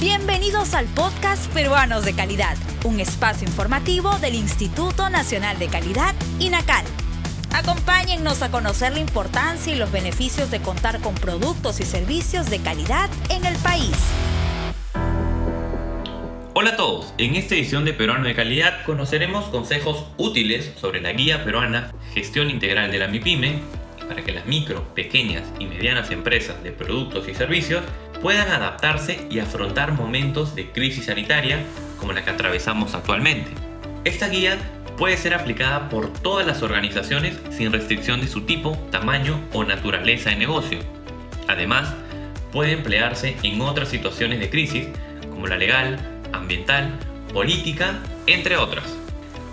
Bienvenidos al podcast Peruanos de Calidad, un espacio informativo del Instituto Nacional de Calidad, INACAL. Acompáñennos a conocer la importancia y los beneficios de contar con productos y servicios de calidad en el país. Hola a todos, en esta edición de Peruano de Calidad conoceremos consejos útiles sobre la guía peruana Gestión Integral de la MIPYME para que las micro, pequeñas y medianas empresas de productos y servicios puedan adaptarse y afrontar momentos de crisis sanitaria como la que atravesamos actualmente. Esta guía puede ser aplicada por todas las organizaciones sin restricción de su tipo, tamaño o naturaleza de negocio. Además, puede emplearse en otras situaciones de crisis como la legal, ambiental, política, entre otras.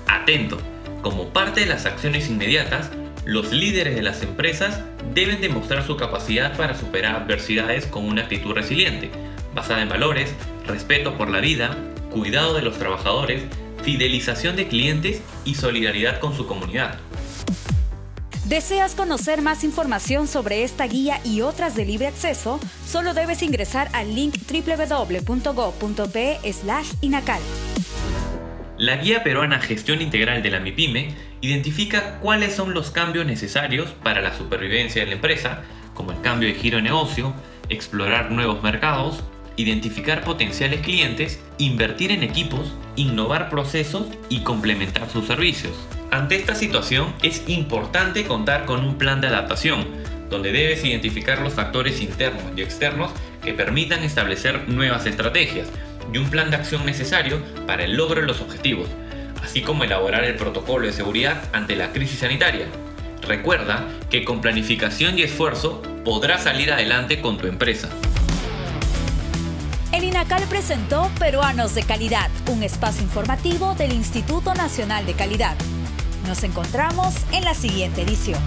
Atento, como parte de las acciones inmediatas, los líderes de las empresas deben demostrar su capacidad para superar adversidades con una actitud resiliente, basada en valores, respeto por la vida, cuidado de los trabajadores, fidelización de clientes y solidaridad con su comunidad. ¿Deseas conocer más información sobre esta guía y otras de libre acceso? Solo debes ingresar al link www.go.pe/inacal. La Guía Peruana Gestión Integral de la MIPYME identifica cuáles son los cambios necesarios para la supervivencia de la empresa, como el cambio de giro de negocio, explorar nuevos mercados, identificar potenciales clientes, invertir en equipos, innovar procesos y complementar sus servicios. Ante esta situación es importante contar con un plan de adaptación, donde debes identificar los factores internos y externos que permitan establecer nuevas estrategias y un plan de acción necesario para el logro de los objetivos, así como elaborar el protocolo de seguridad ante la crisis sanitaria. Recuerda que con planificación y esfuerzo podrás salir adelante con tu empresa. El INACAL presentó Peruanos de Calidad, un espacio informativo del Instituto Nacional de Calidad. Nos encontramos en la siguiente edición.